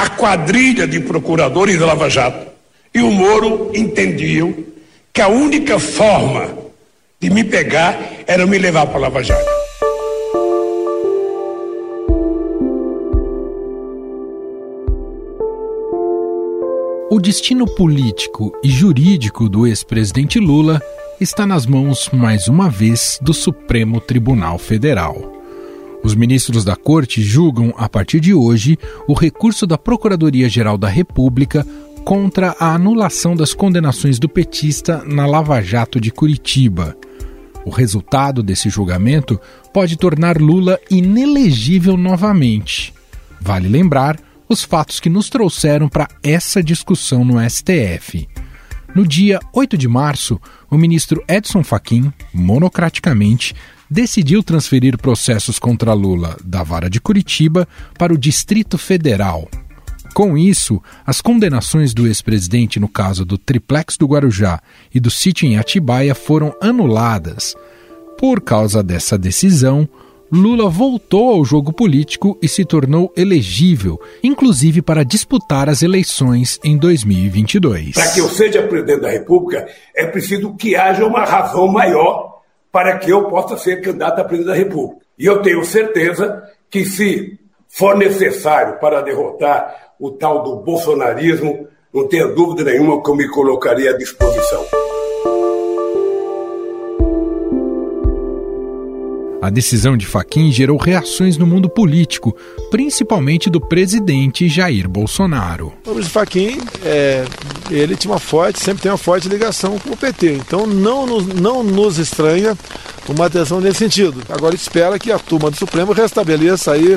a quadrilha de procuradores da Lava Jato e o Moro entendiam que a única forma de me pegar era me levar para Lava Jato. O destino político e jurídico do ex-presidente Lula está nas mãos, mais uma vez, do Supremo Tribunal Federal. Os ministros da Corte julgam, a partir de hoje, o recurso da Procuradoria-Geral da República contra a anulação das condenações do petista na Lava Jato de Curitiba. O resultado desse julgamento pode tornar Lula inelegível novamente. Vale lembrar os fatos que nos trouxeram para essa discussão no STF. No dia 8 de março, o ministro Edson Fachin, monocraticamente, decidiu transferir processos contra Lula da vara de Curitiba para o Distrito Federal. Com isso, as condenações do ex-presidente no caso do triplex do Guarujá e do sítio em Atibaia foram anuladas. Por causa dessa decisão, Lula voltou ao jogo político e se tornou elegível, inclusive para disputar as eleições em 2022. Para que eu seja presidente da República, é preciso que haja uma razão maior para que eu possa ser candidato a presidente da República. E eu tenho certeza que, se for necessário para derrotar o tal do bolsonarismo, não tenha dúvida nenhuma que eu me colocaria à disposição. A decisão de Faquin gerou reações no mundo político, principalmente do presidente Jair Bolsonaro. O Faquin, é, ele tinha uma forte, sempre tem uma forte ligação com o PT, então não nos, não nos estranha uma atenção nesse sentido. Agora espera que a turma do Supremo restabeleça aí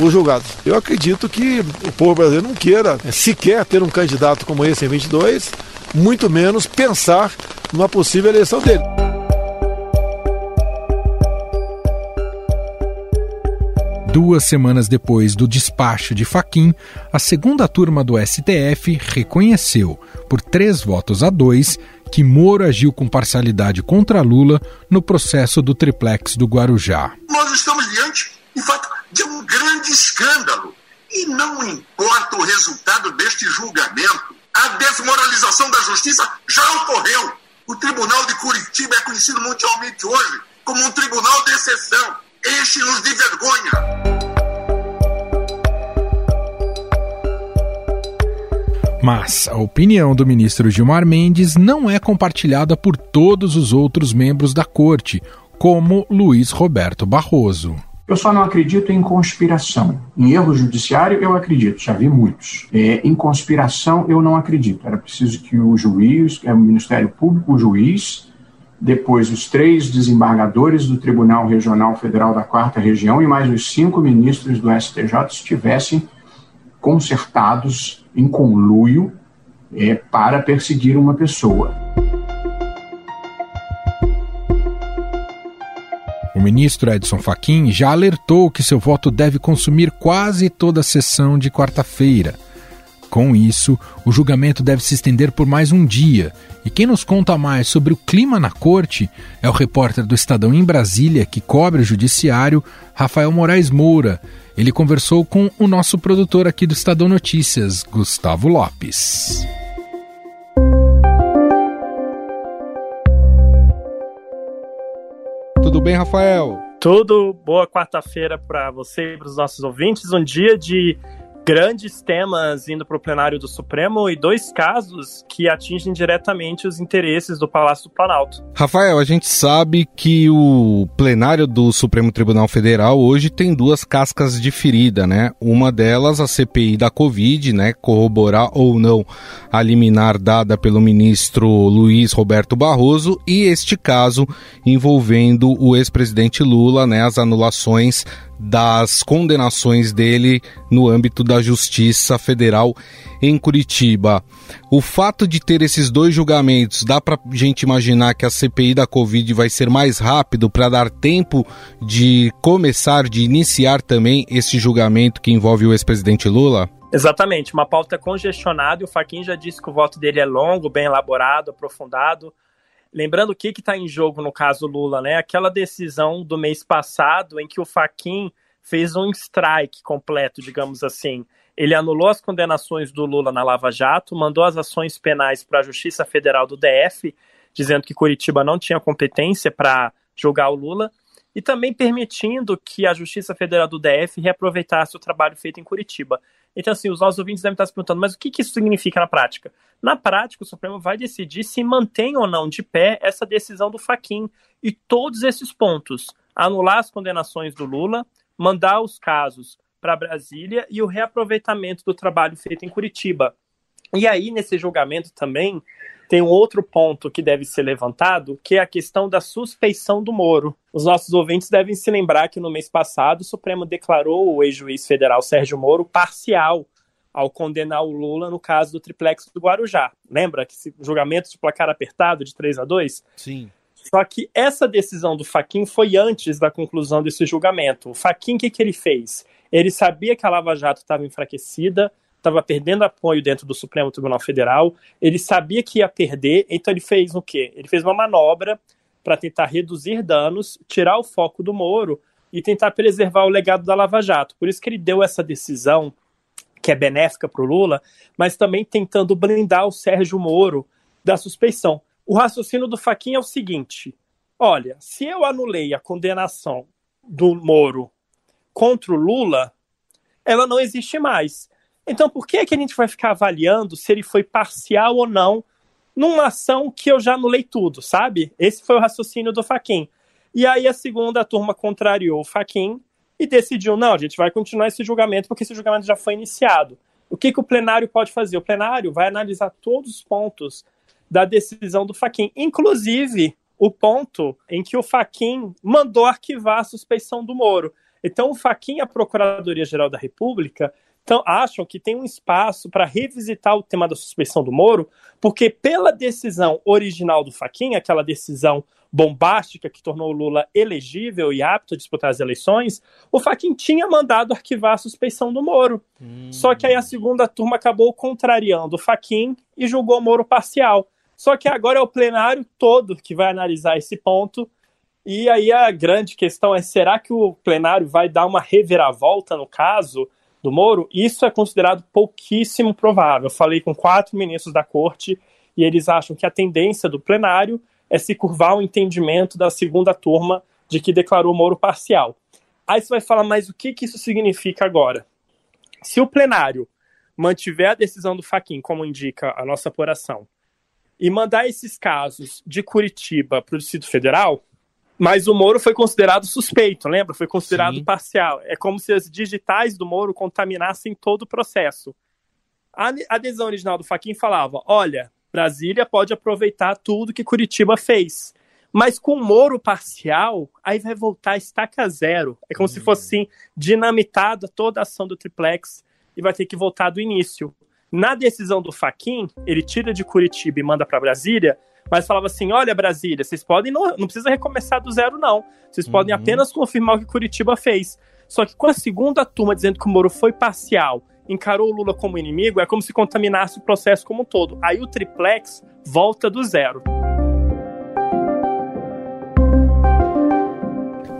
os julgados. Eu acredito que o povo brasileiro não queira é, sequer ter um candidato como esse em 22, muito menos pensar numa possível eleição dele. Duas semanas depois do despacho de Faquim, a segunda turma do STF reconheceu, por três votos a dois, que Moro agiu com parcialidade contra Lula no processo do triplex do Guarujá. Nós estamos diante, de fato, de um grande escândalo. E não importa o resultado deste julgamento, a desmoralização da justiça já ocorreu. O Tribunal de Curitiba é conhecido mundialmente hoje como um tribunal de exceção Enche-nos de vergonha! Mas a opinião do ministro Gilmar Mendes não é compartilhada por todos os outros membros da corte, como Luiz Roberto Barroso. Eu só não acredito em conspiração. Em erro judiciário, eu acredito, já vi muitos. É, em conspiração, eu não acredito. Era preciso que o juiz, é o Ministério Público, o juiz, depois os três desembargadores do Tribunal Regional Federal da Quarta Região e mais os cinco ministros do STJ estivessem concertados em conluio é, para perseguir uma pessoa. O ministro Edson Fachin já alertou que seu voto deve consumir quase toda a sessão de quarta-feira com isso, o julgamento deve se estender por mais um dia. E quem nos conta mais sobre o clima na corte é o repórter do Estadão em Brasília, que cobre o judiciário, Rafael Moraes Moura. Ele conversou com o nosso produtor aqui do Estadão Notícias, Gustavo Lopes. Tudo bem, Rafael? Tudo. Boa quarta-feira para você e para os nossos ouvintes. Um dia de grandes temas indo para o plenário do Supremo e dois casos que atingem diretamente os interesses do Palácio do Planalto. Rafael, a gente sabe que o plenário do Supremo Tribunal Federal hoje tem duas cascas de ferida, né? Uma delas, a CPI da Covid, né? Corroborar ou não a liminar dada pelo ministro Luiz Roberto Barroso e este caso envolvendo o ex-presidente Lula, né? As anulações das condenações dele no âmbito da Justiça Federal em Curitiba. O fato de ter esses dois julgamentos, dá para gente imaginar que a CPI da Covid vai ser mais rápido para dar tempo de começar, de iniciar também esse julgamento que envolve o ex-presidente Lula? Exatamente, uma pauta congestionada e o Faquin já disse que o voto dele é longo, bem elaborado, aprofundado. Lembrando o que está em jogo no caso Lula, né? Aquela decisão do mês passado em que o Faquin fez um strike completo, digamos assim. Ele anulou as condenações do Lula na Lava Jato, mandou as ações penais para a Justiça Federal do DF, dizendo que Curitiba não tinha competência para julgar o Lula, e também permitindo que a Justiça Federal do DF reaproveitasse o trabalho feito em Curitiba. Então, assim, os nossos ouvintes devem estar se perguntando, mas o que, que isso significa na prática? Na prática, o Supremo vai decidir se mantém ou não de pé essa decisão do Faquin e todos esses pontos. Anular as condenações do Lula, mandar os casos para Brasília e o reaproveitamento do trabalho feito em Curitiba. E aí, nesse julgamento também, tem um outro ponto que deve ser levantado, que é a questão da suspeição do Moro. Os nossos ouvintes devem se lembrar que no mês passado o Supremo declarou o ex-juiz federal Sérgio Moro parcial ao condenar o Lula no caso do triplex do Guarujá. Lembra que esse julgamento de placar apertado de 3 a 2? Sim. Só que essa decisão do Faquin foi antes da conclusão desse julgamento. O Faquin, o que, que ele fez? Ele sabia que a Lava Jato estava enfraquecida, estava perdendo apoio dentro do Supremo Tribunal Federal, ele sabia que ia perder, então ele fez o quê? Ele fez uma manobra para tentar reduzir danos, tirar o foco do Moro e tentar preservar o legado da Lava Jato. Por isso que ele deu essa decisão, que é benéfica para o Lula, mas também tentando blindar o Sérgio Moro da suspeição. O raciocínio do Faquinha é o seguinte: olha, se eu anulei a condenação do Moro contra o Lula, ela não existe mais. Então, por que, é que a gente vai ficar avaliando se ele foi parcial ou não numa ação que eu já anulei tudo, sabe? Esse foi o raciocínio do Faquin. E aí a segunda turma contrariou o Faquin e decidiu, não, a gente vai continuar esse julgamento porque esse julgamento já foi iniciado. O que, que o plenário pode fazer? O plenário vai analisar todos os pontos da decisão do Faquin, inclusive o ponto em que o Faquin mandou arquivar a suspeição do Moro. Então, o Faquin a Procuradoria-Geral da República então, acham que tem um espaço para revisitar o tema da suspeição do Moro, porque pela decisão original do Faquin, aquela decisão bombástica que tornou o Lula elegível e apto a disputar as eleições, o Faquin tinha mandado arquivar a suspeição do Moro. Hum. Só que aí a segunda turma acabou contrariando o Faquin e julgou o Moro parcial. Só que agora é o plenário todo que vai analisar esse ponto e aí a grande questão é: será que o plenário vai dar uma reviravolta no caso do Moro? Isso é considerado pouquíssimo provável. Eu falei com quatro ministros da corte e eles acham que a tendência do plenário é se curvar ao entendimento da segunda turma de que declarou Moro parcial. Aí você vai falar, mas o que, que isso significa agora? Se o plenário mantiver a decisão do Faquin, como indica a nossa apuração, e mandar esses casos de Curitiba para o Distrito Federal, mas o Moro foi considerado suspeito, lembra? Foi considerado Sim. parcial. É como se as digitais do Moro contaminassem todo o processo. A adesão original do Faquin falava: olha, Brasília pode aproveitar tudo que Curitiba fez. Mas com o Moro parcial, aí vai voltar a estaca zero. É como se hum. fosse assim, dinamitada toda a ação do triplex e vai ter que voltar do início. Na decisão do Faquin, ele tira de Curitiba e manda para Brasília, mas falava assim: olha, Brasília, vocês podem, não, não precisa recomeçar do zero, não. Vocês uhum. podem apenas confirmar o que Curitiba fez. Só que com a segunda turma dizendo que o Moro foi parcial, encarou o Lula como inimigo, é como se contaminasse o processo como um todo. Aí o triplex volta do zero.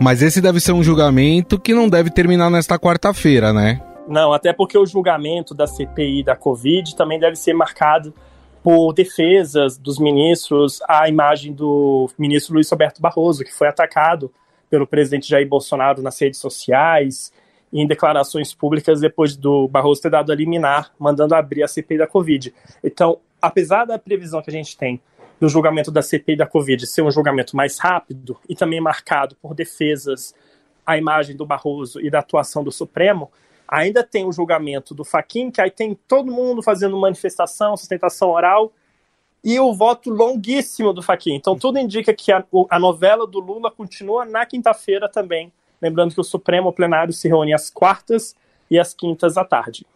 Mas esse deve ser um julgamento que não deve terminar nesta quarta-feira, né? Não, até porque o julgamento da CPI da Covid também deve ser marcado por defesas dos ministros à imagem do ministro Luiz Roberto Barroso, que foi atacado pelo presidente Jair Bolsonaro nas redes sociais e em declarações públicas depois do Barroso ter dado a liminar, mandando abrir a CPI da Covid. Então, apesar da previsão que a gente tem do julgamento da CPI da Covid ser um julgamento mais rápido e também marcado por defesas à imagem do Barroso e da atuação do Supremo, Ainda tem o julgamento do Faquin, que aí tem todo mundo fazendo manifestação, sustentação oral, e o voto longuíssimo do Faquin. Então tudo indica que a, a novela do Lula continua na quinta-feira também. Lembrando que o Supremo Plenário se reúne às quartas e às quintas à tarde.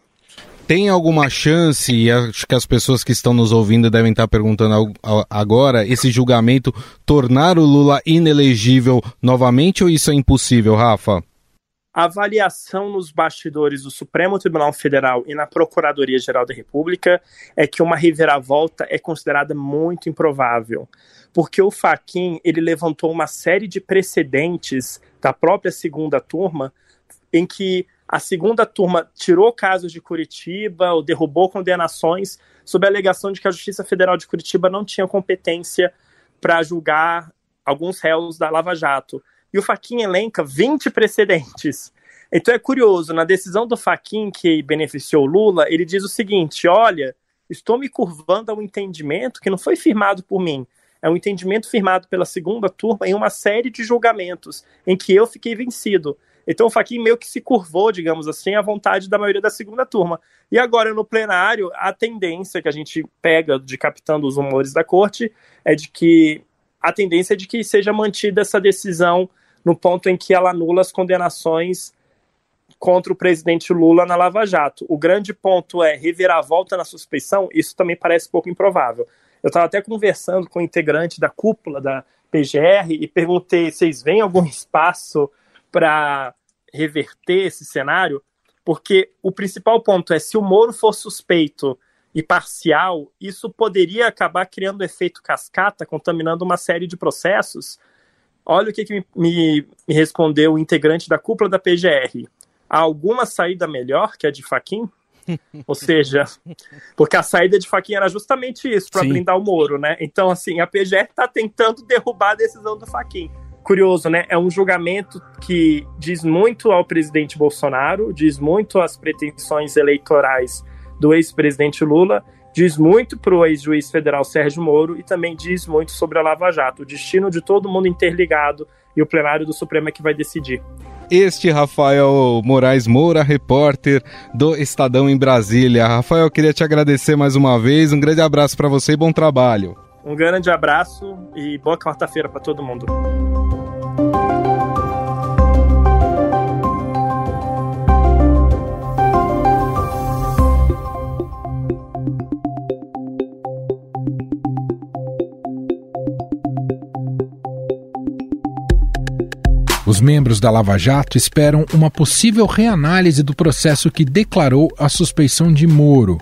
Tem alguma chance, e acho que as pessoas que estão nos ouvindo devem estar perguntando agora, esse julgamento tornar o Lula inelegível novamente ou isso é impossível, Rafa? A avaliação nos bastidores do Supremo Tribunal Federal e na Procuradoria-Geral da República é que uma reviravolta é considerada muito improvável, porque o Faquin ele levantou uma série de precedentes da própria segunda turma em que a segunda turma tirou casos de Curitiba ou derrubou condenações sob a alegação de que a Justiça Federal de Curitiba não tinha competência para julgar alguns réus da Lava Jato. E o Faquin elenca 20 precedentes. Então é curioso, na decisão do Faquin que beneficiou Lula, ele diz o seguinte: olha, estou me curvando a um entendimento que não foi firmado por mim, é um entendimento firmado pela segunda turma em uma série de julgamentos em que eu fiquei vencido. Então o Faquin meio que se curvou, digamos assim, à vontade da maioria da segunda turma. E agora no plenário, a tendência que a gente pega de captando os humores da corte é de que a tendência é de que seja mantida essa decisão no ponto em que ela anula as condenações contra o presidente Lula na Lava Jato. O grande ponto é reviravolta na suspeição, isso também parece pouco improvável. Eu estava até conversando com o um integrante da cúpula da PGR e perguntei: vocês veem algum espaço para reverter esse cenário? Porque o principal ponto é: se o Moro for suspeito e parcial, isso poderia acabar criando efeito cascata, contaminando uma série de processos. Olha o que, que me, me, respondeu o integrante da cúpula da PGR. Há alguma saída melhor que a de Faquin? Ou seja, porque a saída de Faquin era justamente isso, para blindar o Moro, né? Então, assim, a PGR está tentando derrubar a decisão do Faquin curioso, né? É um julgamento que diz muito ao presidente Bolsonaro, diz muito às pretensões eleitorais do ex-presidente Lula, diz muito para o ex-juiz federal Sérgio Moro e também diz muito sobre a Lava Jato, o destino de todo mundo interligado e o plenário do Supremo é que vai decidir. Este Rafael Moraes Moura, repórter do Estadão em Brasília. Rafael, queria te agradecer mais uma vez. Um grande abraço para você e bom trabalho. Um grande abraço e boa quarta-feira para todo mundo. Os membros da Lava Jato esperam uma possível reanálise do processo que declarou a suspeição de Moro.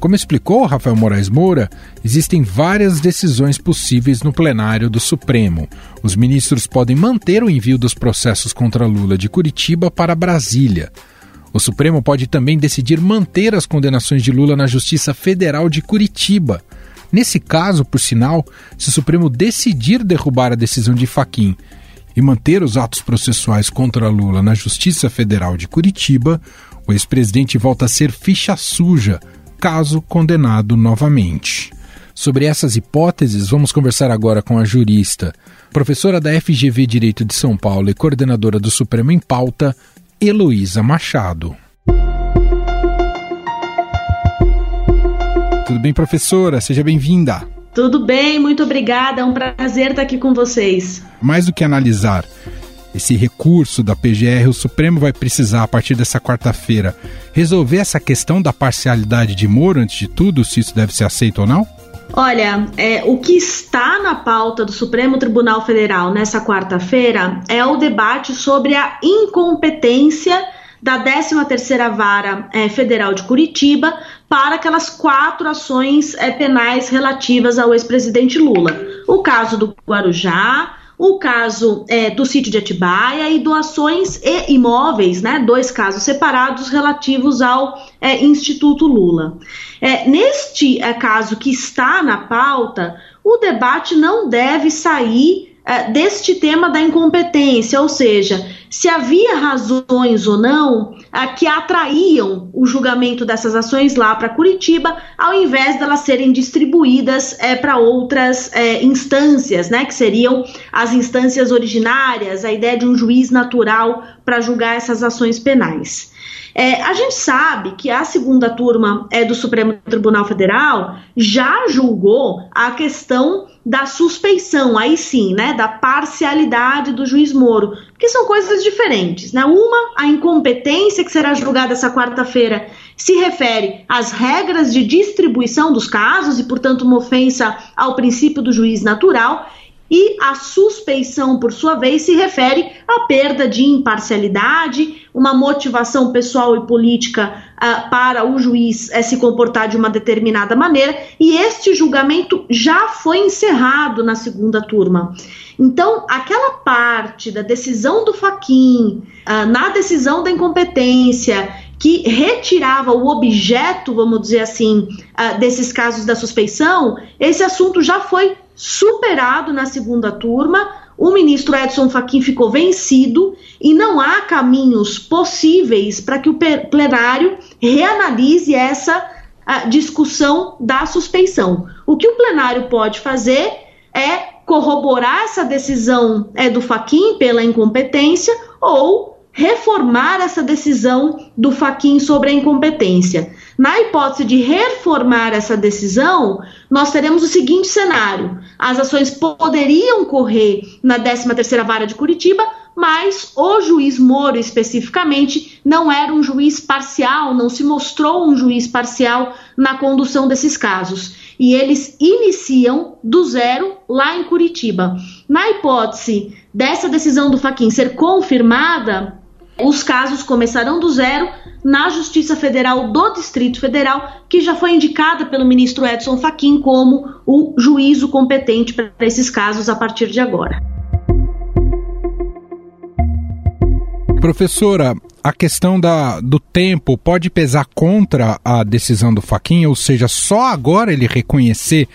Como explicou Rafael Moraes Moura, existem várias decisões possíveis no plenário do Supremo. Os ministros podem manter o envio dos processos contra Lula de Curitiba para Brasília. O Supremo pode também decidir manter as condenações de Lula na Justiça Federal de Curitiba. Nesse caso, por sinal, se o Supremo decidir derrubar a decisão de Faquim e manter os atos processuais contra Lula na Justiça Federal de Curitiba, o ex-presidente volta a ser ficha suja, caso condenado novamente. Sobre essas hipóteses, vamos conversar agora com a jurista, professora da FGV Direito de São Paulo e coordenadora do Supremo em Pauta, Heloísa Machado. Tudo bem, professora? Seja bem-vinda. Tudo bem, muito obrigada. É um prazer estar aqui com vocês. Mais do que analisar esse recurso da PGR, o Supremo vai precisar, a partir dessa quarta-feira, resolver essa questão da parcialidade de Moro, antes de tudo, se isso deve ser aceito ou não? Olha, é, o que está na pauta do Supremo Tribunal Federal nessa quarta-feira é o debate sobre a incompetência da 13ª Vara é, Federal de Curitiba para aquelas quatro ações é, penais relativas ao ex-presidente Lula. O caso do Guarujá, o caso é, do sítio de Atibaia e doações e imóveis, né, dois casos separados relativos ao é, Instituto Lula. É, neste é, caso que está na pauta, o debate não deve sair é, deste tema da incompetência, ou seja, se havia razões ou não é, que atraíam o julgamento dessas ações lá para Curitiba, ao invés delas serem distribuídas é, para outras instâncias, né, que seriam as instâncias originárias, a ideia de um juiz natural para julgar essas ações penais. É, a gente sabe que a segunda turma é, do Supremo Tribunal Federal já julgou a questão da suspeição, aí sim, né, da parcialidade do juiz Moro, porque são coisas diferentes, né? Uma, a incompetência que será julgada essa quarta-feira se refere às regras de distribuição dos casos e, portanto, uma ofensa ao princípio do juiz natural. E a suspeição, por sua vez, se refere à perda de imparcialidade, uma motivação pessoal e política uh, para o juiz uh, se comportar de uma determinada maneira, e este julgamento já foi encerrado na segunda turma. Então, aquela parte da decisão do Faquin, uh, na decisão da incompetência, que retirava o objeto, vamos dizer assim, uh, desses casos da suspeição, esse assunto já foi superado na segunda turma. O ministro Edson Fachin ficou vencido e não há caminhos possíveis para que o plenário reanalise essa discussão da suspeição. O que o plenário pode fazer é corroborar essa decisão é, do Fachin pela incompetência ou reformar essa decisão do Fachin sobre a incompetência. Na hipótese de reformar essa decisão, nós teremos o seguinte cenário: as ações poderiam correr na 13ª Vara de Curitiba, mas o juiz Moro especificamente não era um juiz parcial, não se mostrou um juiz parcial na condução desses casos. E eles iniciam do zero lá em Curitiba. Na hipótese dessa decisão do Faquin ser confirmada, os casos começarão do zero na Justiça Federal do Distrito Federal, que já foi indicada pelo ministro Edson Fachin como o juízo competente para esses casos a partir de agora. Professora, a questão da, do tempo pode pesar contra a decisão do Faquinha, ou seja, só agora ele reconhecer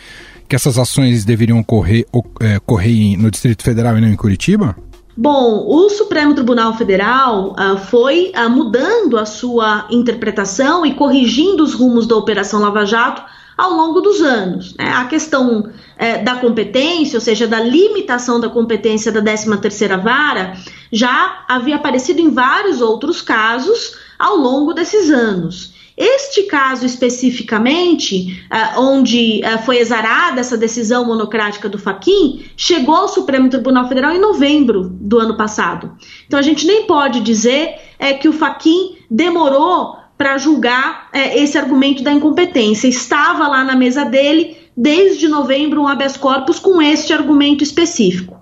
que essas ações deveriam ocorrer, é, ocorrer no Distrito Federal e não em Curitiba? Bom, o Supremo Tribunal Federal uh, foi uh, mudando a sua interpretação e corrigindo os rumos da Operação Lava Jato ao longo dos anos. Né? A questão eh, da competência, ou seja, da limitação da competência da 13ª Vara, já havia aparecido em vários outros casos ao longo desses anos. Este caso especificamente, uh, onde uh, foi exarada essa decisão monocrática do Faquin, chegou ao Supremo Tribunal Federal em novembro do ano passado. Então a gente nem pode dizer é, que o Faquin demorou para julgar é, esse argumento da incompetência. Estava lá na mesa dele desde novembro um habeas corpus com este argumento específico.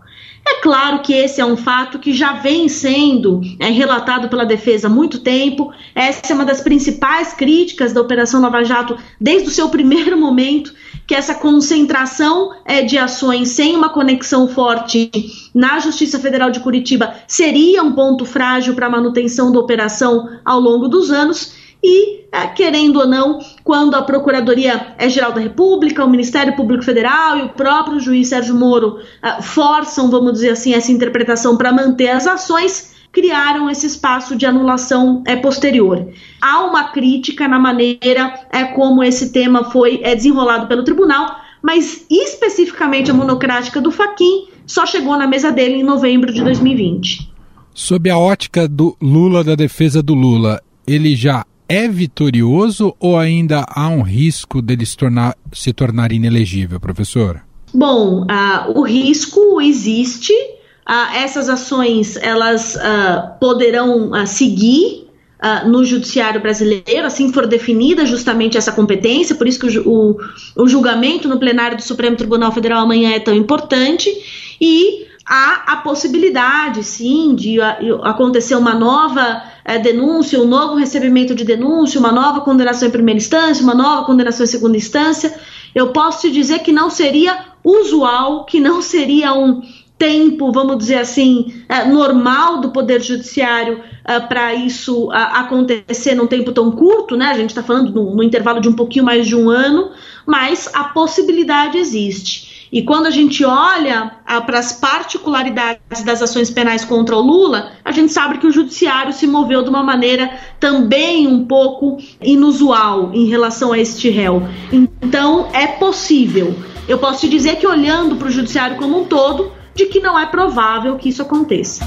É claro que esse é um fato que já vem sendo é, relatado pela defesa há muito tempo. Essa é uma das principais críticas da Operação Lava Jato desde o seu primeiro momento, que essa concentração é, de ações sem uma conexão forte na Justiça Federal de Curitiba seria um ponto frágil para a manutenção da operação ao longo dos anos e, é, querendo ou não, quando a Procuradoria-Geral da República, o Ministério Público Federal e o próprio juiz Sérgio Moro uh, forçam, vamos dizer assim, essa interpretação para manter as ações, criaram esse espaço de anulação é, posterior. Há uma crítica na maneira é, como esse tema foi é, desenrolado pelo tribunal, mas especificamente a monocrática do Faquin só chegou na mesa dele em novembro de 2020. Sob a ótica do Lula, da defesa do Lula, ele já é vitorioso ou ainda há um risco dele se tornar, se tornar inelegível, professora? Bom, uh, o risco existe. Uh, essas ações elas uh, poderão seguir no judiciário brasileiro, assim for definida justamente essa competência, por isso que o, o, o julgamento no plenário do Supremo Tribunal Federal amanhã é tão importante. E há a possibilidade, sim, de acontecer uma nova é, denúncia, um novo recebimento de denúncia, uma nova condenação em primeira instância, uma nova condenação em segunda instância. Eu posso te dizer que não seria usual, que não seria um tempo, vamos dizer assim, é, normal do Poder Judiciário é, para isso acontecer num tempo tão curto, né? A gente está falando no, no intervalo de um pouquinho mais de um ano, mas a possibilidade existe. E quando a gente olha ah, para as particularidades das ações penais contra o Lula, a gente sabe que o judiciário se moveu de uma maneira também um pouco inusual em relação a este réu. Então, é possível. Eu posso te dizer que olhando para o judiciário como um todo, de que não é provável que isso aconteça.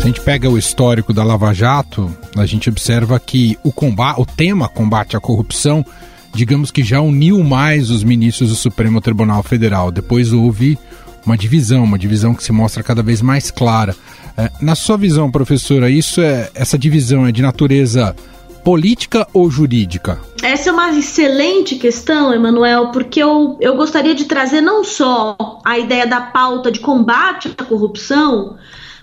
Se a gente pega o histórico da Lava Jato, a gente observa que o, combate, o tema combate à corrupção digamos que já uniu mais os ministros do Supremo Tribunal Federal. Depois houve uma divisão, uma divisão que se mostra cada vez mais clara. É, na sua visão, professora, isso é essa divisão é de natureza política ou jurídica? essa é uma excelente questão, Emanuel, porque eu, eu gostaria de trazer não só a ideia da pauta de combate à corrupção,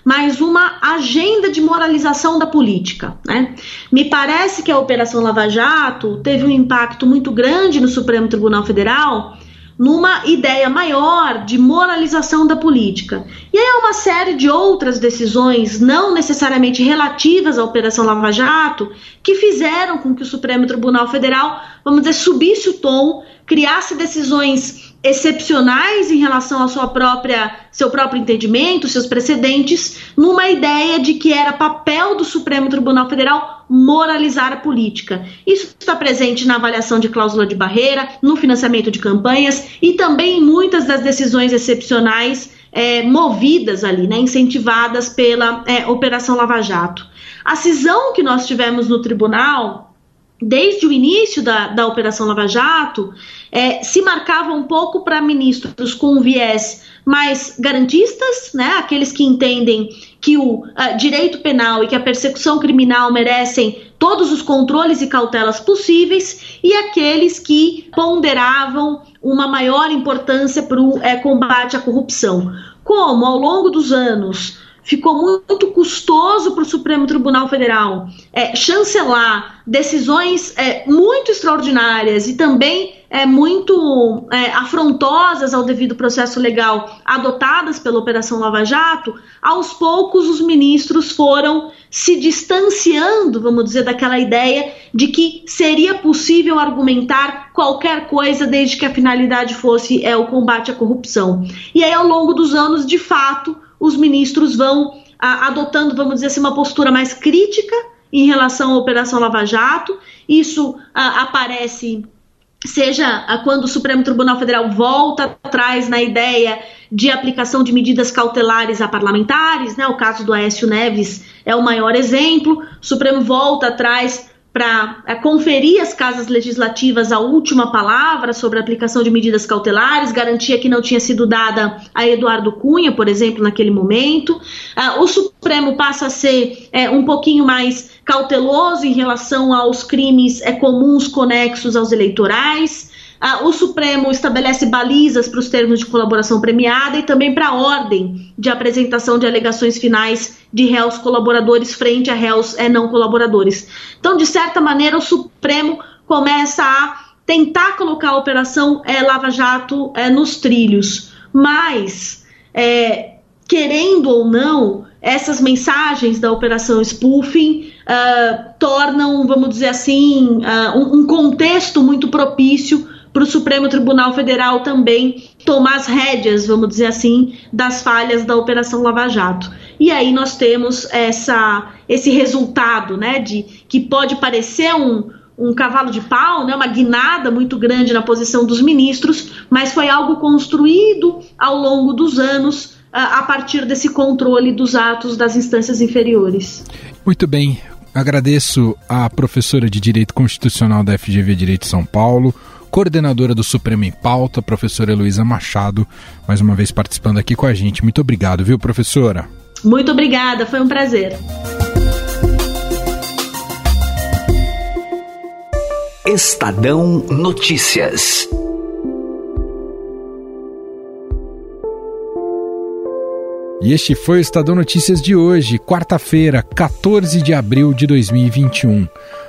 mas uma agenda de moralização da política. Né? Me parece que a Operação Lava Jato teve um impacto muito grande no Supremo Tribunal Federal numa ideia maior de moralização da política. E aí há uma série de outras decisões, não necessariamente relativas à Operação Lava Jato, que fizeram com que o Supremo Tribunal Federal, vamos dizer, subisse o tom, criasse decisões excepcionais em relação ao sua própria, seu próprio entendimento, seus precedentes, numa ideia de que era papel do Supremo Tribunal Federal moralizar a política. Isso está presente na avaliação de cláusula de barreira, no financiamento de campanhas e também em muitas das decisões excepcionais é, movidas ali, né, incentivadas pela é, Operação Lava Jato. A cisão que nós tivemos no tribunal desde o início da, da Operação Lava Jato, é, se marcava um pouco para ministros com viés mais garantistas, né, aqueles que entendem que o uh, direito penal e que a persecução criminal merecem todos os controles e cautelas possíveis, e aqueles que ponderavam uma maior importância para o é, combate à corrupção. Como, ao longo dos anos, ficou muito custoso para o Supremo Tribunal Federal é, chancelar decisões é, muito extraordinárias e também é, muito é, afrontosas ao devido processo legal adotadas pela Operação Lava Jato, aos poucos os ministros foram se distanciando, vamos dizer, daquela ideia de que seria possível argumentar qualquer coisa desde que a finalidade fosse é, o combate à corrupção. E aí, ao longo dos anos, de fato, os ministros vão a, adotando, vamos dizer assim, uma postura mais crítica em relação à Operação Lava Jato. Isso a, aparece seja quando o Supremo Tribunal Federal volta atrás na ideia de aplicação de medidas cautelares a parlamentares, né? O caso do Aécio Neves é o maior exemplo. O Supremo volta atrás para é, conferir às casas legislativas a última palavra sobre a aplicação de medidas cautelares, garantia que não tinha sido dada a Eduardo Cunha, por exemplo, naquele momento. Ah, o Supremo passa a ser é, um pouquinho mais cauteloso em relação aos crimes é, comuns conexos aos eleitorais. Ah, o Supremo estabelece balizas para os termos de colaboração premiada e também para a ordem de apresentação de alegações finais de réus colaboradores frente a réus é, não colaboradores. Então, de certa maneira, o Supremo começa a tentar colocar a operação é, Lava Jato é, nos trilhos, mas, é, querendo ou não, essas mensagens da operação spoofing uh, tornam, vamos dizer assim, uh, um, um contexto muito propício para o Supremo Tribunal Federal também tomar as rédeas, vamos dizer assim, das falhas da Operação Lava Jato. E aí nós temos essa, esse resultado, né, de que pode parecer um, um cavalo de pau, né, uma guinada muito grande na posição dos ministros, mas foi algo construído ao longo dos anos a partir desse controle dos atos das instâncias inferiores. Muito bem. Agradeço à professora de Direito Constitucional da FGV Direito São Paulo, coordenadora do Supremo em Pauta, professora Heloísa Machado, mais uma vez participando aqui com a gente. Muito obrigado, viu, professora? Muito obrigada, foi um prazer. Estadão Notícias. E este foi o Estadão Notícias de hoje, quarta-feira, 14 de abril de 2021.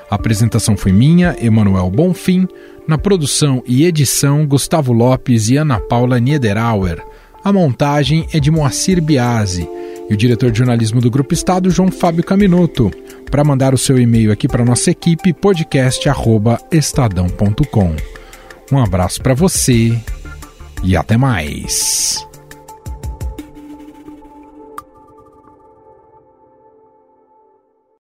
A apresentação foi minha, Emanuel Bonfim. Na produção e edição, Gustavo Lopes e Ana Paula Niederauer. A montagem é de Moacir Biasi e o diretor de jornalismo do Grupo Estado, João Fábio Caminoto. Para mandar o seu e-mail aqui para nossa equipe, podcast@estadão.com. Um abraço para você e até mais.